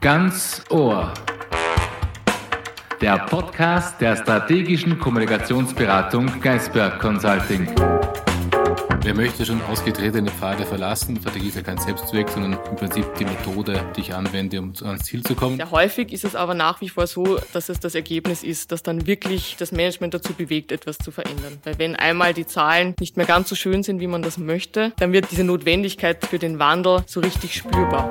Ganz Ohr. Der Podcast der strategischen Kommunikationsberatung Geisberg Consulting. Wer möchte schon ausgetretene Pfade verlassen? Strategie ist ja kein Selbstzweck, sondern im Prinzip die Methode, die ich anwende, um ans Ziel zu kommen. Sehr häufig ist es aber nach wie vor so, dass es das Ergebnis ist, dass dann wirklich das Management dazu bewegt, etwas zu verändern. Weil wenn einmal die Zahlen nicht mehr ganz so schön sind, wie man das möchte, dann wird diese Notwendigkeit für den Wandel so richtig spürbar.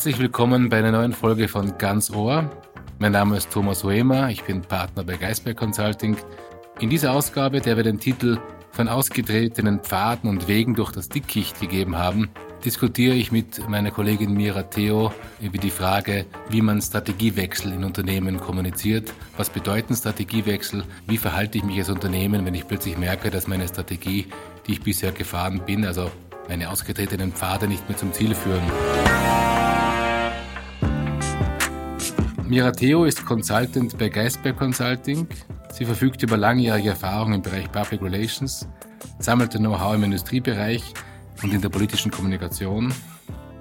Herzlich willkommen bei einer neuen Folge von Ganz Ohr. Mein Name ist Thomas Hoemer, ich bin Partner bei Geisberg Consulting. In dieser Ausgabe, der wir den Titel von ausgetretenen Pfaden und Wegen durch das Dickicht gegeben haben, diskutiere ich mit meiner Kollegin Mira Theo über die Frage, wie man Strategiewechsel in Unternehmen kommuniziert. Was bedeuten Strategiewechsel? Wie verhalte ich mich als Unternehmen, wenn ich plötzlich merke, dass meine Strategie, die ich bisher gefahren bin, also meine ausgetretenen Pfade nicht mehr zum Ziel führen? Mira Theo ist Consultant bei Geisberg Consulting. Sie verfügt über langjährige Erfahrung im Bereich Public Relations, sammelte Know-how im Industriebereich und in der politischen Kommunikation,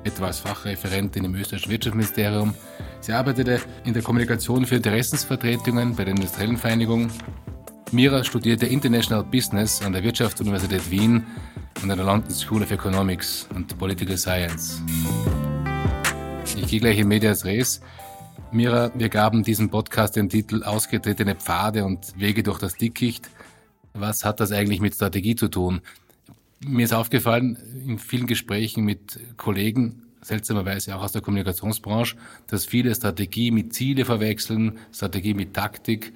etwa als Fachreferentin im österreichischen Wirtschaftsministerium. Sie arbeitete in der Kommunikation für Interessensvertretungen bei der Industriellen Vereinigung. Mira studierte International Business an der Wirtschaftsuniversität Wien und an der London School of Economics und Political Science. Ich gehe gleich in Medias Res. Mira, wir gaben diesem Podcast den Titel Ausgetretene Pfade und Wege durch das Dickicht. Was hat das eigentlich mit Strategie zu tun? Mir ist aufgefallen, in vielen Gesprächen mit Kollegen, seltsamerweise auch aus der Kommunikationsbranche, dass viele Strategie mit Ziele verwechseln, Strategie mit Taktik.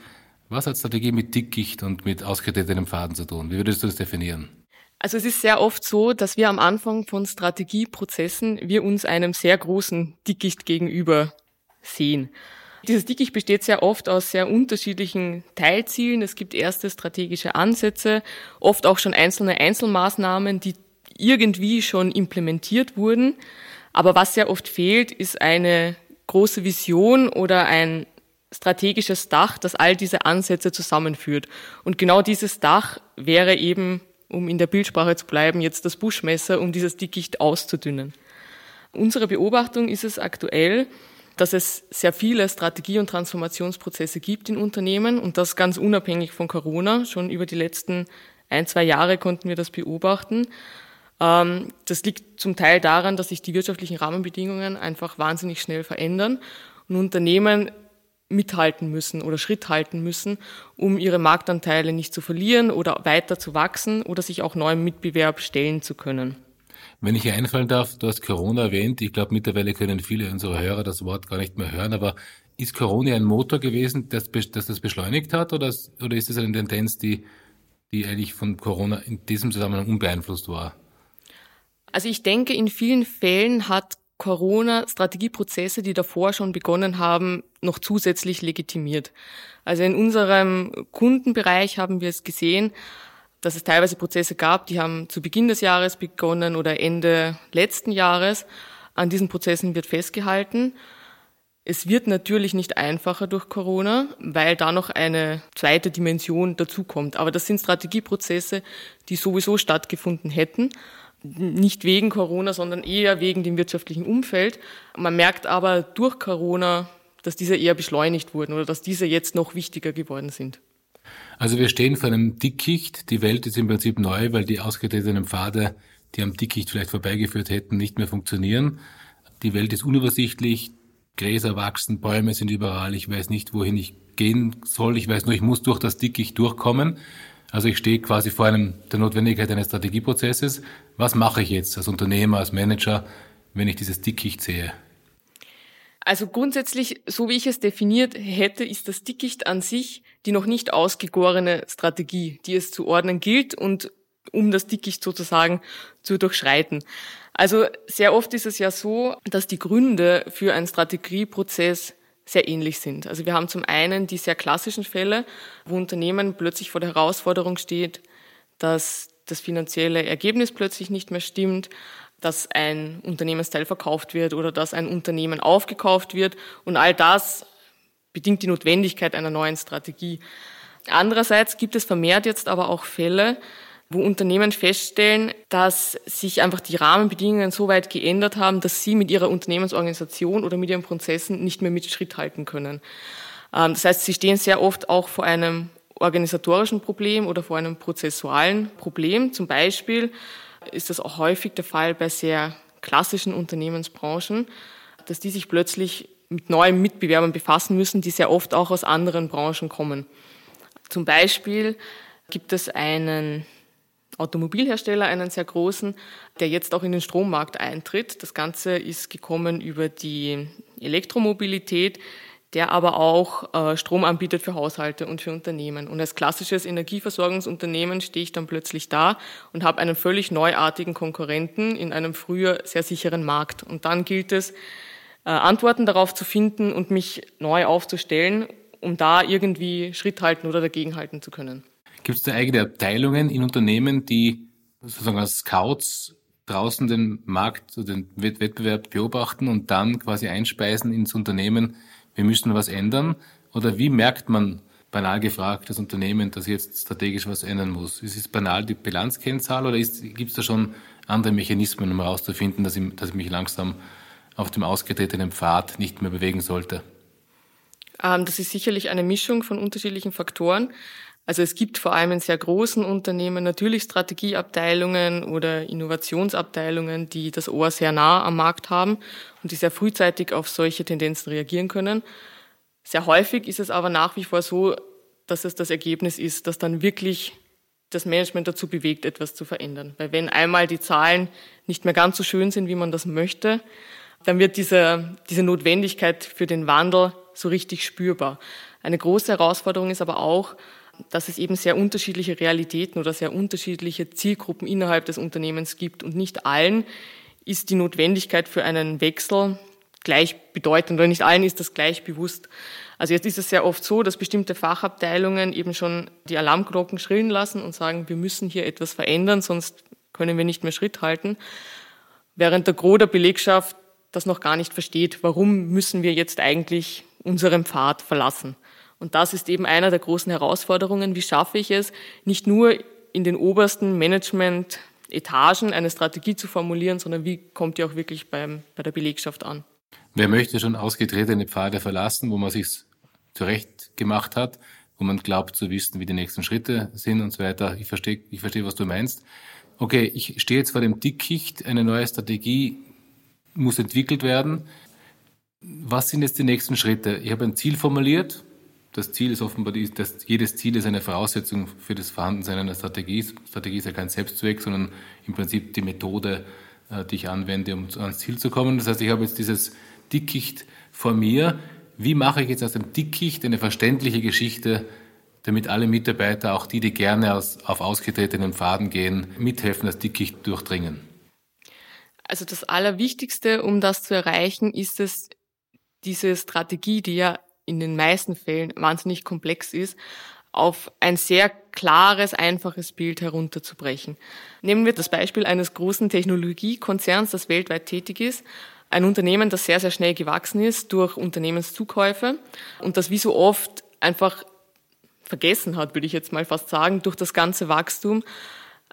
Was hat Strategie mit Dickicht und mit ausgetretenem Faden zu tun? Wie würdest du das definieren? Also es ist sehr oft so, dass wir am Anfang von Strategieprozessen wir uns einem sehr großen Dickicht gegenüber sehen. Dieses Dickicht besteht sehr oft aus sehr unterschiedlichen Teilzielen. Es gibt erste strategische Ansätze, oft auch schon einzelne Einzelmaßnahmen, die irgendwie schon implementiert wurden. Aber was sehr oft fehlt, ist eine große Vision oder ein strategisches Dach, das all diese Ansätze zusammenführt. Und genau dieses Dach wäre eben, um in der Bildsprache zu bleiben, jetzt das Buschmesser, um dieses Dickicht auszudünnen. Unsere Beobachtung ist es aktuell, dass es sehr viele Strategie- und Transformationsprozesse gibt in Unternehmen und das ganz unabhängig von Corona. Schon über die letzten ein, zwei Jahre konnten wir das beobachten. Ähm, das liegt zum Teil daran, dass sich die wirtschaftlichen Rahmenbedingungen einfach wahnsinnig schnell verändern und Unternehmen mithalten müssen oder Schritt halten müssen, um ihre Marktanteile nicht zu verlieren oder weiter zu wachsen oder sich auch neuem Mitbewerb stellen zu können. Wenn ich hier einfallen darf, du hast Corona erwähnt. Ich glaube, mittlerweile können viele unserer Hörer das Wort gar nicht mehr hören. Aber ist Corona ein Motor gewesen, das, das das beschleunigt hat? Oder, ist es eine Tendenz, die, die eigentlich von Corona in diesem Zusammenhang unbeeinflusst war? Also ich denke, in vielen Fällen hat Corona Strategieprozesse, die davor schon begonnen haben, noch zusätzlich legitimiert. Also in unserem Kundenbereich haben wir es gesehen, dass es teilweise Prozesse gab, die haben zu Beginn des Jahres begonnen oder Ende letzten Jahres. An diesen Prozessen wird festgehalten. Es wird natürlich nicht einfacher durch Corona, weil da noch eine zweite Dimension dazukommt. Aber das sind Strategieprozesse, die sowieso stattgefunden hätten. Nicht wegen Corona, sondern eher wegen dem wirtschaftlichen Umfeld. Man merkt aber durch Corona, dass diese eher beschleunigt wurden oder dass diese jetzt noch wichtiger geworden sind. Also wir stehen vor einem Dickicht. Die Welt ist im Prinzip neu, weil die ausgetretenen Pfade, die am Dickicht vielleicht vorbeigeführt hätten, nicht mehr funktionieren. Die Welt ist unübersichtlich. Gräser wachsen, Bäume sind überall. Ich weiß nicht, wohin ich gehen soll. Ich weiß nur, ich muss durch das Dickicht durchkommen. Also ich stehe quasi vor einem, der Notwendigkeit eines Strategieprozesses. Was mache ich jetzt als Unternehmer, als Manager, wenn ich dieses Dickicht sehe? Also grundsätzlich, so wie ich es definiert hätte, ist das Dickicht an sich die noch nicht ausgegorene Strategie, die es zu ordnen gilt und um das Dickicht sozusagen zu durchschreiten. Also sehr oft ist es ja so, dass die Gründe für einen Strategieprozess sehr ähnlich sind. Also wir haben zum einen die sehr klassischen Fälle, wo Unternehmen plötzlich vor der Herausforderung steht, dass das finanzielle Ergebnis plötzlich nicht mehr stimmt, dass ein Unternehmensteil verkauft wird oder dass ein Unternehmen aufgekauft wird. Und all das bedingt die Notwendigkeit einer neuen Strategie. Andererseits gibt es vermehrt jetzt aber auch Fälle, wo Unternehmen feststellen, dass sich einfach die Rahmenbedingungen so weit geändert haben, dass sie mit ihrer Unternehmensorganisation oder mit ihren Prozessen nicht mehr mit Schritt halten können. Ähm, das heißt, sie stehen sehr oft auch vor einem organisatorischen Problem oder vor einem prozessualen Problem. Zum Beispiel ist das auch häufig der Fall bei sehr klassischen Unternehmensbranchen, dass die sich plötzlich mit neuen Mitbewerbern befassen müssen, die sehr oft auch aus anderen Branchen kommen. Zum Beispiel gibt es einen Automobilhersteller, einen sehr großen, der jetzt auch in den Strommarkt eintritt. Das Ganze ist gekommen über die Elektromobilität, der aber auch äh, Strom anbietet für Haushalte und für Unternehmen. Und als klassisches Energieversorgungsunternehmen stehe ich dann plötzlich da und habe einen völlig neuartigen Konkurrenten in einem früher sehr sicheren Markt. Und dann gilt es, äh, Antworten darauf zu finden und mich neu aufzustellen, um da irgendwie Schritt halten oder dagegenhalten zu können. Gibt es da eigene Abteilungen in Unternehmen, die sozusagen als Scouts draußen den Markt, den Wettbewerb beobachten und dann quasi einspeisen ins Unternehmen, wir müssen was ändern? Oder wie merkt man, banal gefragt, das Unternehmen, das jetzt strategisch was ändern muss? Ist es banal die Bilanzkennzahl oder gibt es da schon andere Mechanismen, um herauszufinden, dass ich, dass ich mich langsam auf dem ausgetretenen Pfad nicht mehr bewegen sollte? Ähm, das ist sicherlich eine Mischung von unterschiedlichen Faktoren. Also es gibt vor allem in sehr großen Unternehmen natürlich Strategieabteilungen oder Innovationsabteilungen, die das Ohr sehr nah am Markt haben und die sehr frühzeitig auf solche Tendenzen reagieren können. Sehr häufig ist es aber nach wie vor so, dass es das Ergebnis ist, dass dann wirklich das Management dazu bewegt, etwas zu verändern. Weil wenn einmal die Zahlen nicht mehr ganz so schön sind, wie man das möchte, dann wird diese, diese Notwendigkeit für den Wandel so richtig spürbar. Eine große Herausforderung ist aber auch, dass es eben sehr unterschiedliche Realitäten oder sehr unterschiedliche Zielgruppen innerhalb des Unternehmens gibt und nicht allen ist die Notwendigkeit für einen Wechsel gleich bedeutend oder nicht allen ist das gleich bewusst. Also jetzt ist es sehr oft so, dass bestimmte Fachabteilungen eben schon die Alarmglocken schrillen lassen und sagen, wir müssen hier etwas verändern, sonst können wir nicht mehr Schritt halten. Während der Gros der Belegschaft das noch gar nicht versteht, warum müssen wir jetzt eigentlich unseren Pfad verlassen. Und das ist eben einer der großen Herausforderungen. Wie schaffe ich es, nicht nur in den obersten Management-Etagen eine Strategie zu formulieren, sondern wie kommt die auch wirklich beim, bei der Belegschaft an? Wer möchte schon ausgetretene Pfade verlassen, wo man sich zurecht gemacht hat, wo man glaubt zu wissen, wie die nächsten Schritte sind und so weiter. Ich verstehe, ich verstehe, was du meinst. Okay, ich stehe jetzt vor dem Dickicht, eine neue Strategie muss entwickelt werden. Was sind jetzt die nächsten Schritte? Ich habe ein Ziel formuliert, das Ziel ist offenbar, dass jedes Ziel ist eine Voraussetzung für das Vorhandensein einer Strategie. Strategie ist ja kein Selbstzweck, sondern im Prinzip die Methode, äh, die ich anwende, um ans Ziel zu kommen. Das heißt, ich habe jetzt dieses Dickicht vor mir. Wie mache ich jetzt aus dem Dickicht eine verständliche Geschichte, damit alle Mitarbeiter, auch die, die gerne auf ausgetretenen Pfaden gehen, mithelfen, das Dickicht durchdringen? Also das Allerwichtigste, um das zu erreichen, ist es, diese Strategie, die ja in den meisten Fällen wahnsinnig komplex ist, auf ein sehr klares, einfaches Bild herunterzubrechen. Nehmen wir das Beispiel eines großen Technologiekonzerns, das weltweit tätig ist. Ein Unternehmen, das sehr, sehr schnell gewachsen ist durch Unternehmenszukäufe und das wie so oft einfach vergessen hat, würde ich jetzt mal fast sagen, durch das ganze Wachstum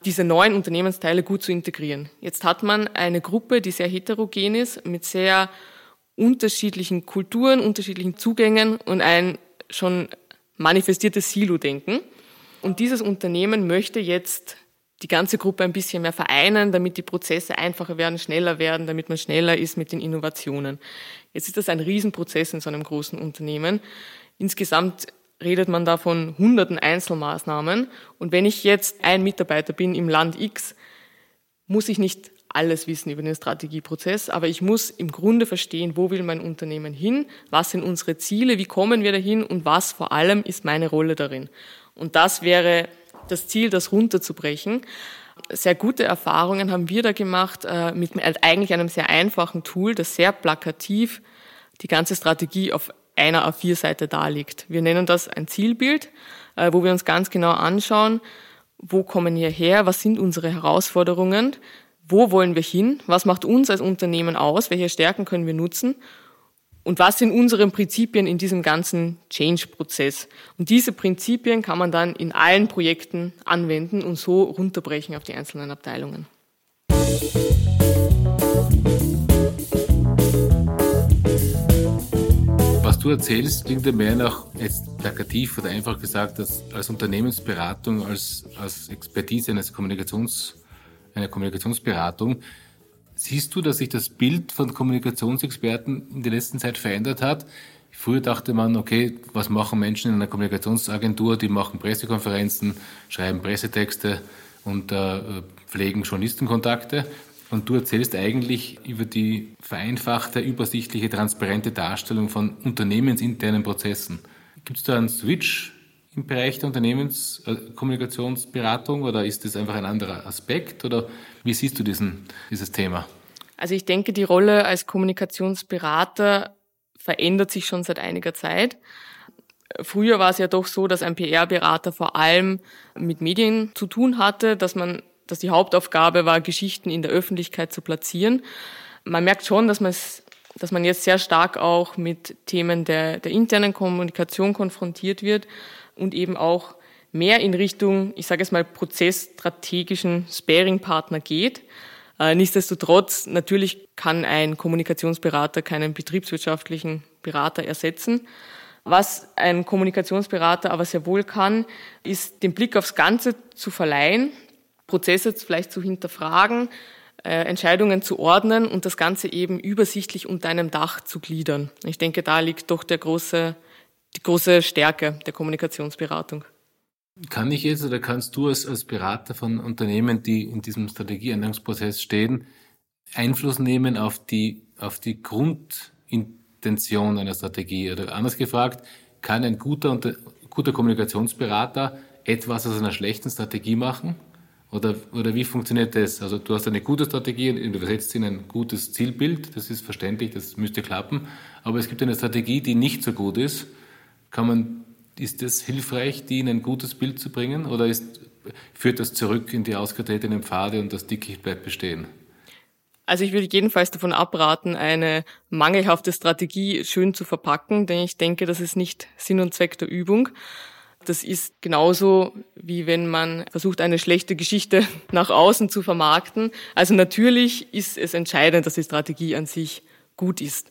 diese neuen Unternehmensteile gut zu integrieren. Jetzt hat man eine Gruppe, die sehr heterogen ist, mit sehr unterschiedlichen Kulturen, unterschiedlichen Zugängen und ein schon manifestiertes Silo-Denken. Und dieses Unternehmen möchte jetzt die ganze Gruppe ein bisschen mehr vereinen, damit die Prozesse einfacher werden, schneller werden, damit man schneller ist mit den Innovationen. Jetzt ist das ein Riesenprozess in so einem großen Unternehmen. Insgesamt redet man da von hunderten Einzelmaßnahmen. Und wenn ich jetzt ein Mitarbeiter bin im Land X, muss ich nicht alles wissen über den Strategieprozess, aber ich muss im Grunde verstehen, wo will mein Unternehmen hin, was sind unsere Ziele, wie kommen wir dahin und was vor allem ist meine Rolle darin. Und das wäre das Ziel, das runterzubrechen. Sehr gute Erfahrungen haben wir da gemacht äh, mit eigentlich einem sehr einfachen Tool, das sehr plakativ die ganze Strategie auf einer A4-Seite darlegt. Wir nennen das ein Zielbild, äh, wo wir uns ganz genau anschauen, wo kommen wir her, was sind unsere Herausforderungen, wo wollen wir hin, was macht uns als Unternehmen aus, welche Stärken können wir nutzen Und was sind unsere Prinzipien in diesem ganzen Change-Prozess? Und diese Prinzipien kann man dann in allen Projekten anwenden und so runterbrechen auf die einzelnen Abteilungen. Was du erzählst, klingt ja mehr nach jetzt plakativ oder einfach gesagt, dass als Unternehmensberatung, als, als Expertise eines Kommunikations, einer Kommunikationsberatung Siehst du, dass sich das Bild von Kommunikationsexperten in der letzten Zeit verändert hat? Früher dachte man, okay, was machen Menschen in einer Kommunikationsagentur? Die machen Pressekonferenzen, schreiben Pressetexte und äh, pflegen Journalistenkontakte. Und du erzählst eigentlich über die vereinfachte, übersichtliche, transparente Darstellung von unternehmensinternen Prozessen. Gibt es da einen Switch im Bereich der Unternehmenskommunikationsberatung oder ist das einfach ein anderer Aspekt oder wie siehst du diesen, dieses Thema? Also ich denke, die Rolle als Kommunikationsberater verändert sich schon seit einiger Zeit. Früher war es ja doch so, dass ein PR-Berater vor allem mit Medien zu tun hatte, dass man, dass die Hauptaufgabe war, Geschichten in der Öffentlichkeit zu platzieren. Man merkt schon, dass man es dass man jetzt sehr stark auch mit Themen der, der internen Kommunikation konfrontiert wird und eben auch mehr in Richtung, ich sage es mal, prozessstrategischen Sparing-Partner geht. Äh, nichtsdestotrotz, natürlich kann ein Kommunikationsberater keinen betriebswirtschaftlichen Berater ersetzen. Was ein Kommunikationsberater aber sehr wohl kann, ist den Blick aufs Ganze zu verleihen, Prozesse vielleicht zu hinterfragen, äh, Entscheidungen zu ordnen und das Ganze eben übersichtlich unter einem Dach zu gliedern. Ich denke, da liegt doch der große die große Stärke der Kommunikationsberatung. Kann ich jetzt oder kannst du als, als Berater von Unternehmen, die in diesem Strategieänderungsprozess stehen, Einfluss nehmen auf die, auf die Grundintention einer Strategie? Oder anders gefragt, kann ein guter, guter Kommunikationsberater etwas aus einer schlechten Strategie machen? Oder, oder wie funktioniert das? Also du hast eine gute Strategie und übersetzt in ein gutes Zielbild, das ist verständlich, das müsste klappen. Aber es gibt eine Strategie, die nicht so gut ist kann man, ist das hilfreich, die in ein gutes Bild zu bringen oder ist, führt das zurück in die ausgetretenen Pfade und das Dickicht bleibt bestehen? Also ich würde jedenfalls davon abraten, eine mangelhafte Strategie schön zu verpacken, denn ich denke, das ist nicht Sinn und Zweck der Übung. Das ist genauso, wie wenn man versucht, eine schlechte Geschichte nach außen zu vermarkten. Also natürlich ist es entscheidend, dass die Strategie an sich gut ist.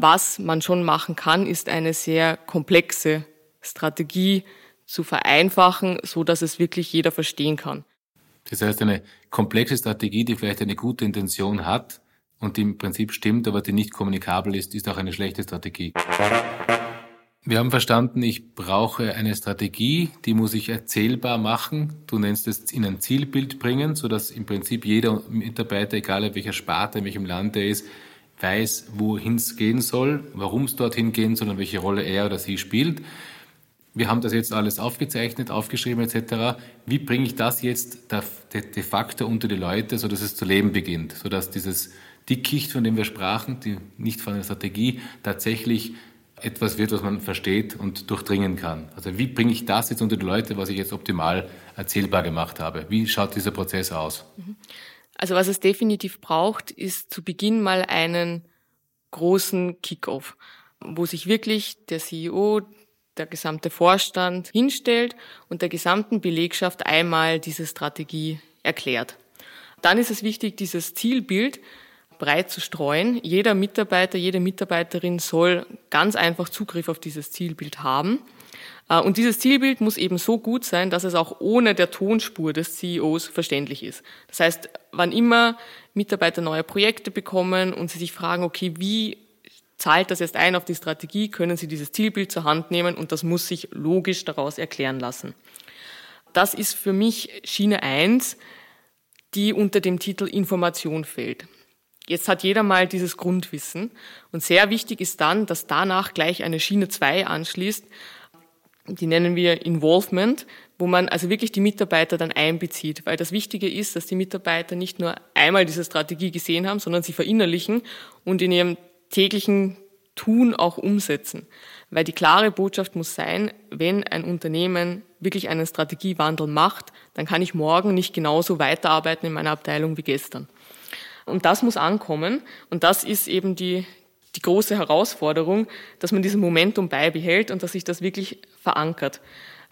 Was man schon machen kann, ist eine sehr komplexe Strategie zu vereinfachen, so dass es wirklich jeder verstehen kann. Das heißt, eine komplexe Strategie, die vielleicht eine gute Intention hat und die im Prinzip stimmt, aber die nicht kommunikabel ist, ist auch eine schlechte Strategie. Wir haben verstanden, ich brauche eine Strategie, die muss ich erzählbar machen. Du nennst es in ein Zielbild bringen, so dass im Prinzip jeder Mitarbeiter, egal in welcher Sparte, in welchem Land er ist, weiß, wohin es gehen soll, warum es dorthin gehen soll und welche Rolle er oder sie spielt. Wir haben das jetzt alles aufgezeichnet, aufgeschrieben etc. Wie bringe ich das jetzt de facto unter die Leute, sodass es zu leben beginnt, sodass dieses Dickicht, von dem wir sprachen, die nicht von einer Strategie, tatsächlich etwas wird, was man versteht und durchdringen kann. Also wie bringe ich das jetzt unter die Leute, was ich jetzt optimal erzählbar gemacht habe? Wie schaut dieser Prozess aus? Mhm. Also was es definitiv braucht, ist zu Beginn mal einen großen Kickoff, wo sich wirklich der CEO, der gesamte Vorstand hinstellt und der gesamten Belegschaft einmal diese Strategie erklärt. Dann ist es wichtig, dieses Zielbild breit zu streuen. Jeder Mitarbeiter, jede Mitarbeiterin soll ganz einfach Zugriff auf dieses Zielbild haben. Äh, und dieses Zielbild muss eben so gut sein, dass es auch ohne der Tonspur des CEOs verständlich ist. Das heißt, wann immer Mitarbeiter neue Projekte bekommen und sie sich fragen, okay, wie zahlt das jetzt ein auf die Strategie, können sie dieses Zielbild zur Hand nehmen und das muss sich logisch daraus erklären lassen. Das ist für mich Schiene 1, die unter dem Titel Information fällt. Jetzt hat jeder mal dieses Grundwissen und sehr wichtig ist dann, dass danach gleich eine Schiene 2 anschließt, die nennen wir Involvement, wo man also wirklich die Mitarbeiter dann einbezieht, weil das Wichtige ist, dass die Mitarbeiter nicht nur einmal diese Strategie gesehen haben, sondern sie verinnerlichen und in ihrem täglichen Tun auch umsetzen. Weil die klare Botschaft muss sein, wenn ein Unternehmen wirklich einen Strategiewandel macht, dann kann ich morgen nicht genauso weiterarbeiten in meiner Abteilung wie gestern. Und das muss ankommen. Und das ist eben die, die große Herausforderung, dass man dieses Momentum beibehält und dass sich das wirklich verankert.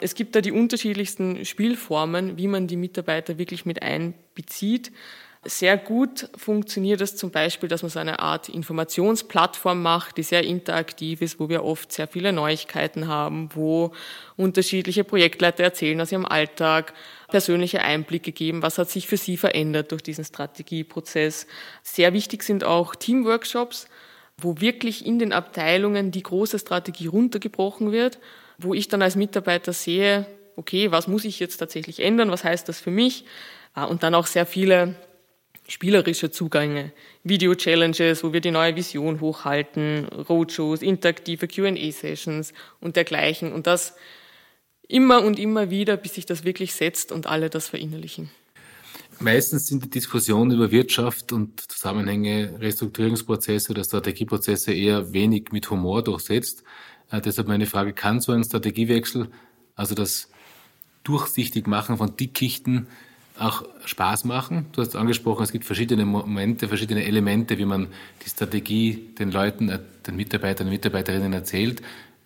Es gibt da die unterschiedlichsten Spielformen, wie man die Mitarbeiter wirklich mit einbezieht. Sehr gut funktioniert es zum Beispiel, dass man so eine Art Informationsplattform macht, die sehr interaktiv ist, wo wir oft sehr viele Neuigkeiten haben, wo unterschiedliche Projektleiter erzählen aus ihrem Alltag, persönliche Einblicke geben, was hat sich für sie verändert durch diesen Strategieprozess. Sehr wichtig sind auch Teamworkshops, wo wirklich in den Abteilungen die große Strategie runtergebrochen wird, wo ich dann als Mitarbeiter sehe, okay, was muss ich jetzt tatsächlich ändern, was heißt das für mich? Und dann auch sehr viele spielerische Zugänge, Video-Challenges, wo wir die neue Vision hochhalten, Roadshows, interaktive Q&A-Sessions und dergleichen. Und das immer und immer wieder, bis sich das wirklich setzt und alle das verinnerlichen. Meistens sind die Diskussionen über Wirtschaft und Zusammenhänge, Restrukturierungsprozesse oder Strategieprozesse eher wenig mit Humor durchsetzt. Äh, deshalb meine Frage, kann so ein Strategiewechsel, also das durchsichtig machen von Dickichten, auch Spaß machen. Du hast angesprochen, es gibt verschiedene Momente, verschiedene Elemente, wie man die Strategie den Leuten, äh, den Mitarbeitern und Mitarbeiterinnen erzählt.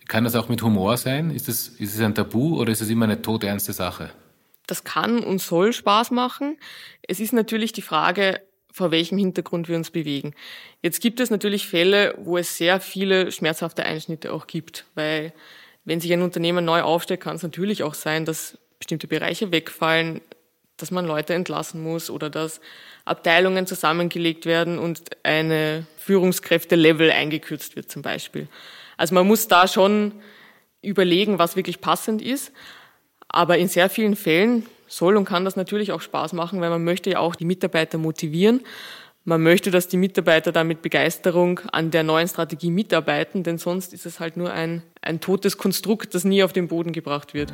Kann das auch mit Humor sein? Ist es, ist es ein Tabu oder ist es immer eine todernste Sache? Das kann und soll Spaß machen. Es ist natürlich die Frage, vor welchem Hintergrund wir uns bewegen. Jetzt gibt es natürlich Fälle, wo es sehr viele schmerzhafte Einschnitte auch gibt, weil wenn sich ein Unternehmen neu aufstellt, kann es natürlich auch sein, dass bestimmte Bereiche wegfallen, dass man Leute entlassen muss oder dass Abteilungen zusammengelegt werden und eine Führungskräfte-Level eingekürzt wird zum Beispiel. Also man muss da schon überlegen, was wirklich passend ist. Aber in sehr vielen Fällen soll und kann das natürlich auch Spaß machen, weil man möchte ja auch die Mitarbeiter motivieren. Man möchte, dass die Mitarbeiter da mit Begeisterung an der neuen Strategie mitarbeiten, denn sonst ist es halt nur ein, ein totes Konstrukt, das nie auf den Boden gebracht wird.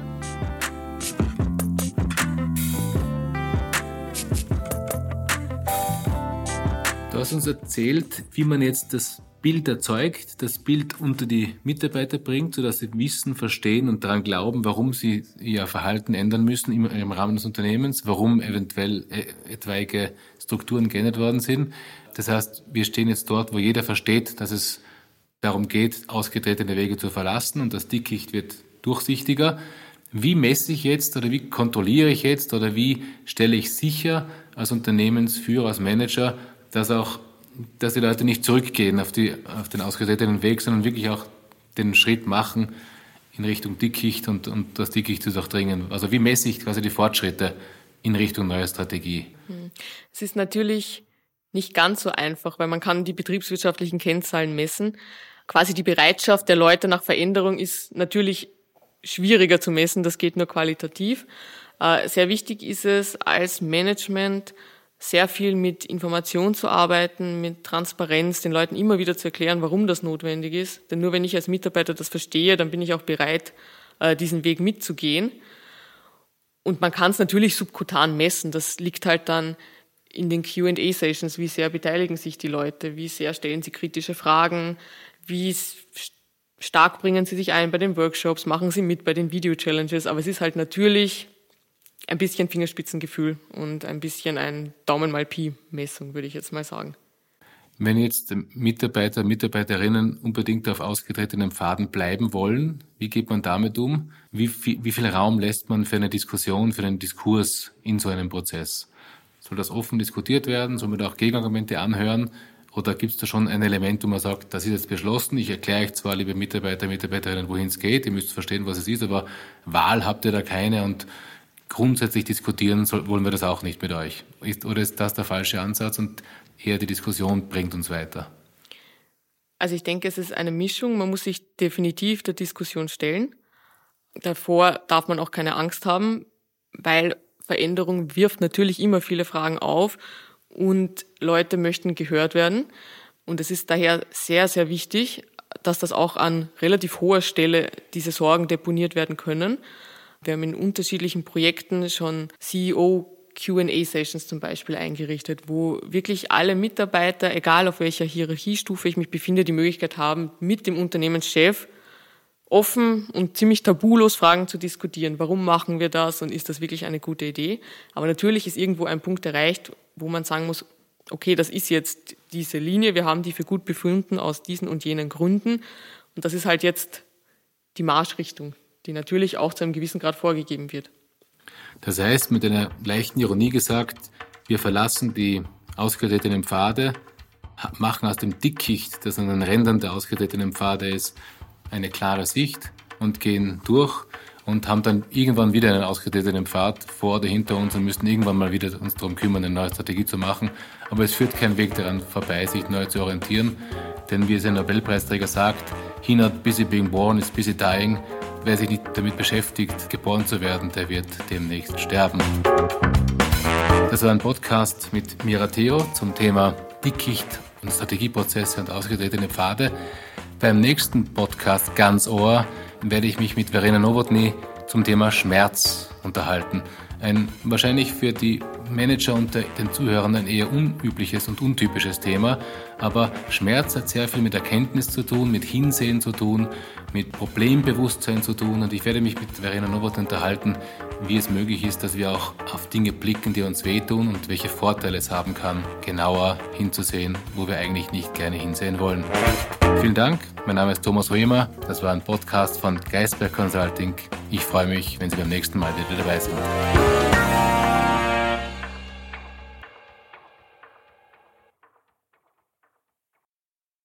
Du hast uns erzählt, wie man jetzt das Bild erzeugt, das Bild unter die Mitarbeiter bringt, sodass sie wissen, verstehen und daran glauben, warum sie ihr Verhalten ändern müssen im, im Rahmen des Unternehmens, warum eventuell äh, etwaige Strukturen geändert worden sind. Das heißt, wir stehen jetzt dort, wo jeder versteht, dass es darum geht, ausgetretene Wege zu verlassen und das Dickicht wird durchsichtiger. Wie messe ich jetzt oder wie kontrolliere ich jetzt oder wie stelle ich sicher als Unternehmensführer, als Manager, dass auch, dass die Leute nicht zurückgehen auf, die, auf den ausgetretenen Weg, sondern wirklich auch den Schritt machen in Richtung Dickicht und, und das Dickicht zu durchdringen. Also wie messe ich quasi die Fortschritte in Richtung neuer Strategie? Hm. Es ist natürlich nicht ganz so einfach, weil man kann die betriebswirtschaftlichen Kennzahlen messen. Quasi die Bereitschaft der Leute nach Veränderung ist natürlich schwieriger zu messen, das geht nur qualitativ. Äh, sehr wichtig ist es als Management sehr viel mit Information zu arbeiten, mit Transparenz, den Leuten immer wieder zu erklären, warum das notwendig ist. Denn nur wenn ich als Mitarbeiter das verstehe, dann bin ich auch bereit, äh, diesen Weg mitzugehen. Und man kann es natürlich subkutan messen. Das liegt halt dann in den QA-Sessions, wie sehr beteiligen sich die Leute, wie sehr stellen sie kritische Fragen, wie stark bringen sie sich ein bei den Workshops, machen sie mit bei den Video-Challenges. Aber es ist halt natürlich ein bisschen Fingerspitzengefühl und ein bisschen ein Daumen mal Pi-Messung, würde ich jetzt mal sagen. Wenn jetzt Mitarbeiter, Mitarbeiterinnen unbedingt auf ausgetretenem Faden bleiben wollen, wie geht man damit um? Wie, wie, wie viel Raum lässt man für eine Diskussion, für einen Diskurs in so einem Prozess? Soll das offen diskutiert werden? Soll man da auch Gegenargumente anhören? Oder gibt es da schon ein Element, wo man sagt, das ist jetzt beschlossen, ich erkläre euch zwar, liebe Mitarbeiter, Mitarbeiterinnen, wohin es geht, ihr müsst verstehen, was es ist, aber Wahl habt ihr da keine und grundsätzlich diskutieren soll, wollen wir das auch nicht mit euch. Ist, oder ist das der falsche Ansatz und eher die Diskussion bringt uns weiter? Also ich denke, es ist eine Mischung. Man muss sich definitiv der Diskussion stellen. Davor darf man auch keine Angst haben, weil Veränderung wirft natürlich immer viele Fragen auf und Leute möchten gehört werden. Und es ist daher sehr, sehr wichtig, dass das auch an relativ hoher Stelle diese Sorgen deponiert werden können. Wir haben in unterschiedlichen Projekten schon CEO QA-Sessions zum Beispiel eingerichtet, wo wirklich alle Mitarbeiter, egal auf welcher Hierarchiestufe ich mich befinde, die Möglichkeit haben, mit dem Unternehmenschef offen und ziemlich tabulos Fragen zu diskutieren. Warum machen wir das und ist das wirklich eine gute Idee? Aber natürlich ist irgendwo ein Punkt erreicht, wo man sagen muss, okay, das ist jetzt diese Linie, wir haben die für gut befunden aus diesen und jenen Gründen. Und das ist halt jetzt die Marschrichtung, die natürlich auch zu einem gewissen Grad vorgegeben wird. Das heißt, mit einer leichten Ironie gesagt, wir verlassen die ausgetretenen Pfade, machen aus dem Dickicht, das an den Rändern der ausgetretenen Pfade ist, eine klare Sicht und gehen durch und haben dann irgendwann wieder einen ausgetretenen Pfad vor oder hinter uns und müssen irgendwann mal wieder uns darum kümmern, eine neue Strategie zu machen. Aber es führt kein Weg daran vorbei, sich neu zu orientieren. Denn wie es ein Nobelpreisträger sagt, he not busy being born is busy dying. Wer sich nicht damit beschäftigt, geboren zu werden, der wird demnächst sterben. Das war ein Podcast mit Mira Theo zum Thema Dickicht und Strategieprozesse und ausgetretene Pfade. Beim nächsten Podcast Ganz Ohr werde ich mich mit Verena Nowotny zum Thema Schmerz unterhalten. Ein wahrscheinlich für die Manager unter den Zuhörern ein eher unübliches und untypisches Thema, aber Schmerz hat sehr viel mit Erkenntnis zu tun, mit Hinsehen zu tun, mit Problembewusstsein zu tun und ich werde mich mit Verena Nowot unterhalten, wie es möglich ist, dass wir auch auf Dinge blicken, die uns wehtun und welche Vorteile es haben kann, genauer hinzusehen, wo wir eigentlich nicht gerne hinsehen wollen. Vielen Dank, mein Name ist Thomas Römer, das war ein Podcast von Geisberg Consulting. Ich freue mich, wenn Sie beim nächsten Mal wieder dabei sind.